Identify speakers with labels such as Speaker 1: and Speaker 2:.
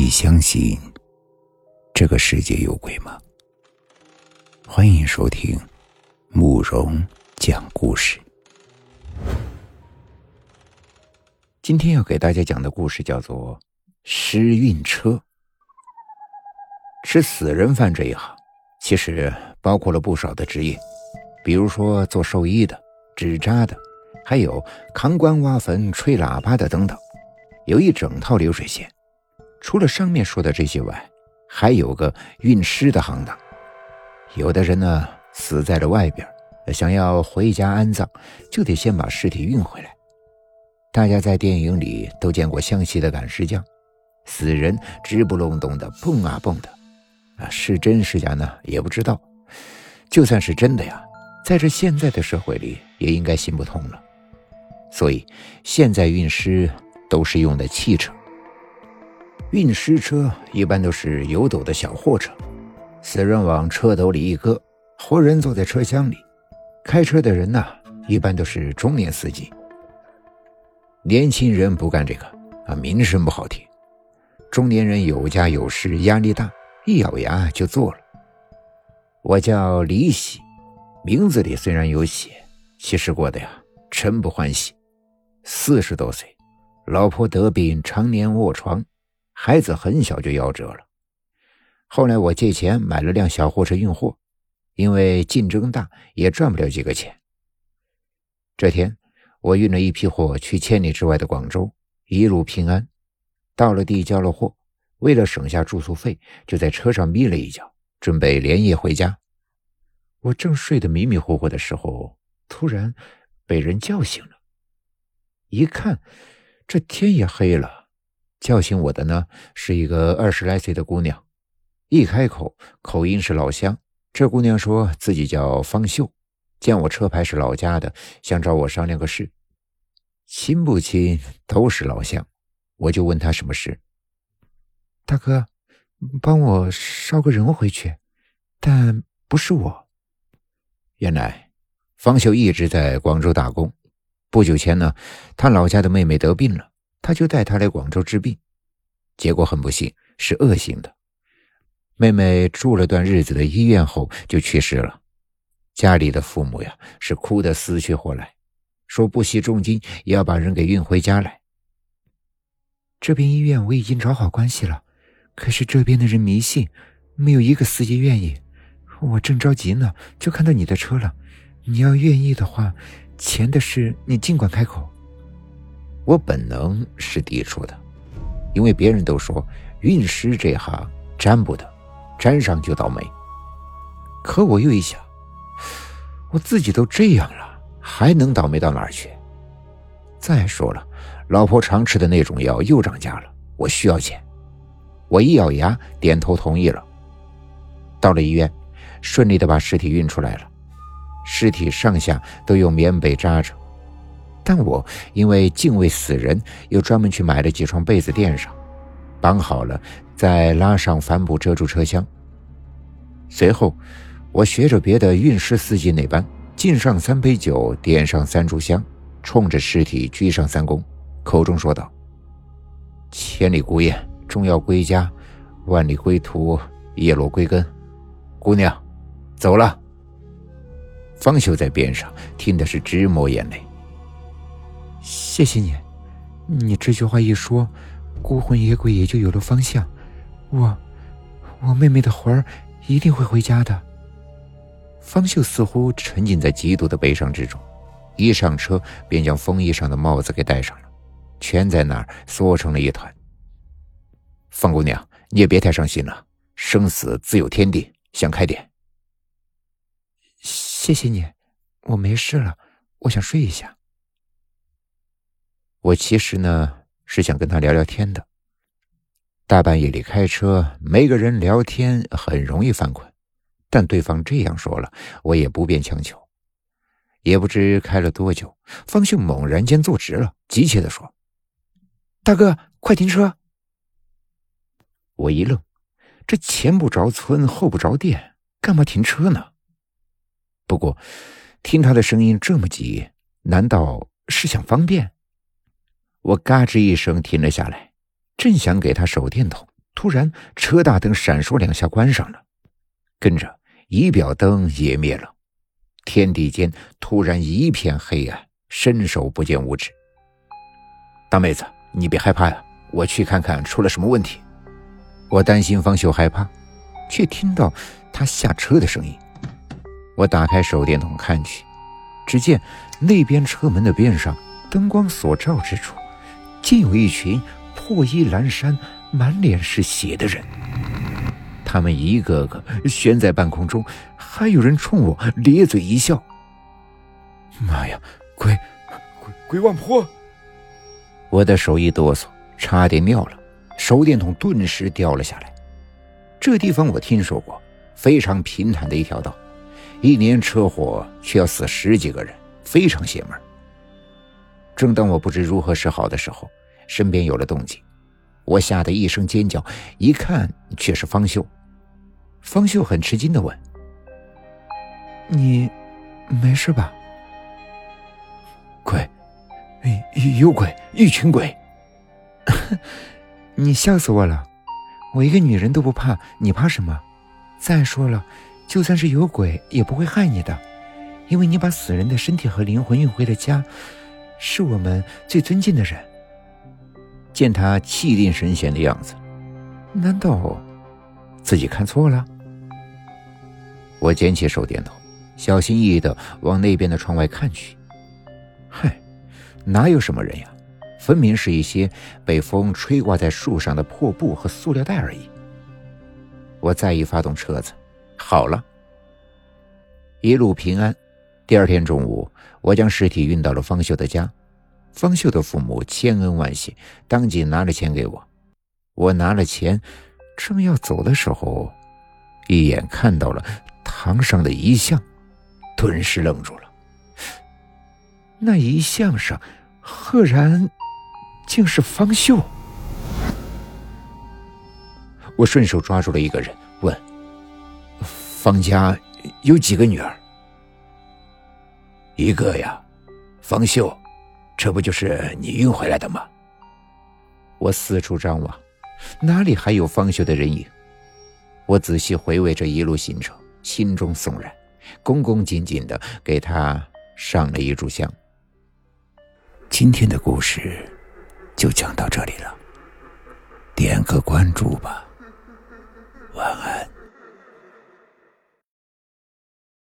Speaker 1: 你相信这个世界有鬼吗？欢迎收听慕容讲故事。今天要给大家讲的故事叫做《尸运车》。吃死人饭这一行，其实包括了不少的职业，比如说做兽医的、纸扎的，还有扛棺挖坟、吹喇叭的等等，有一整套流水线。除了上面说的这些外，还有个运尸的行当。有的人呢死在了外边，想要回家安葬，就得先把尸体运回来。大家在电影里都见过湘西的赶尸匠，死人直不隆咚的蹦啊蹦的，啊，是真是假呢也不知道。就算是真的呀，在这现在的社会里也应该行不通了。所以现在运尸都是用的汽车。运尸车一般都是有斗的小货车，死人往车斗里一搁，活人坐在车厢里。开车的人呢，一般都是中年司机。年轻人不干这个啊，名声不好听。中年人有家有室，压力大，一咬牙就做了。我叫李喜，名字里虽然有喜，其实过得呀，真不欢喜。四十多岁，老婆得病，常年卧床。孩子很小就夭折了。后来我借钱买了辆小货车运货，因为竞争大，也赚不了几个钱。这天，我运了一批货去千里之外的广州，一路平安。到了地交了货，为了省下住宿费，就在车上眯了一觉，准备连夜回家。我正睡得迷迷糊糊的时候，突然被人叫醒了。一看，这天也黑了。叫醒我的呢，是一个二十来岁的姑娘，一开口口音是老乡。这姑娘说自己叫方秀，见我车牌是老家的，想找我商量个事。亲不亲都是老乡，我就问她什么事。大哥，帮我捎个人回去，但不是我。原来方秀一直在广州打工，不久前呢，他老家的妹妹得病了。他就带她来广州治病，结果很不幸是恶性的。妹妹住了段日子的医院后就去世了，家里的父母呀是哭得死去活来，说不惜重金也要把人给运回家来。这边医院我已经找好关系了，可是这边的人迷信，没有一个司机愿意。我正着急呢，就看到你的车了。你要愿意的话，钱的事你尽管开口。我本能是抵触的，因为别人都说运尸这行沾不得，沾上就倒霉。可我又一想，我自己都这样了，还能倒霉到哪儿去？再说了，老婆常吃的那种药又涨价了，我需要钱。我一咬牙，点头同意了。到了医院，顺利的把尸体运出来了，尸体上下都用棉被扎着。但我因为敬畏死人，又专门去买了几床被子垫上，绑好了，再拉上帆布遮住车厢。随后，我学着别的运尸司机那般，敬上三杯酒，点上三炷香，冲着尸体鞠上三躬，口中说道：“千里孤雁，终要归家；万里归途，叶落归根。姑娘，走了。”方秀在边上听的是直抹眼泪。谢谢你，你这句话一说，孤魂野鬼也就有了方向。我，我妹妹的魂儿一定会回家的。方秀似乎沉浸在极度的悲伤之中，一上车便将风衣上的帽子给戴上了，全在那儿缩成了一团。方姑娘，你也别太伤心了，生死自有天定，想开点。谢谢你，我没事了，我想睡一下。我其实呢是想跟他聊聊天的。大半夜里开车，没个人聊天很容易犯困。但对方这样说了，我也不便强求。也不知开了多久，方秀猛然间坐直了，急切地说：“大哥，快停车！”我一愣，这前不着村后不着店，干嘛停车呢？不过，听他的声音这么急，难道是想方便？我嘎吱一声停了下来，正想给他手电筒，突然车大灯闪烁两下关上了，跟着仪表灯也灭了，天地间突然一片黑暗，伸手不见五指。大妹子，你别害怕呀，我去看看出了什么问题。我担心方秀害怕，却听到他下车的声音。我打开手电筒看去，只见那边车门的边上，灯光所照之处，竟有一群破衣烂衫、满脸是血的人。他们一个个悬在半空中，还有人冲我咧嘴一笑。妈呀，鬼，鬼鬼王婆！我的手一哆嗦，差点尿了，手电筒顿时掉了下来。这地方我听说过，非常平坦的一条道，一年车祸却要死十几个人，非常邪门。正当我不知如何是好的时候，身边有了动静，我吓得一声尖叫，一看却是方秀。方秀很吃惊的问：“你没事吧？”鬼。有鬼，一群鬼！你笑死我了！我一个女人都不怕，你怕什么？再说了，就算是有鬼，也不会害你的，因为你把死人的身体和灵魂运回了家，是我们最尊敬的人。见他气定神闲的样子，难道自己看错了？我捡起手电筒，小心翼翼的往那边的窗外看去。嗨！哪有什么人呀？分明是一些被风吹挂在树上的破布和塑料袋而已。我再一发动车子，好了，一路平安。第二天中午，我将尸体运到了方秀的家。方秀的父母千恩万谢，当即拿了钱给我。我拿了钱，正要走的时候，一眼看到了堂上的遗像，顿时愣住了。那遗像上。赫然，竟是方秀。我顺手抓住了一个人，问：“方家有几个女儿？”一个呀，方秀，这不就是你运回来的吗？我四处张望，哪里还有方秀的人影？我仔细回味这一路行程，心中悚然，恭恭敬敬的给他上了一炷香。今天的故事就讲到这里了，点个关注吧，晚安。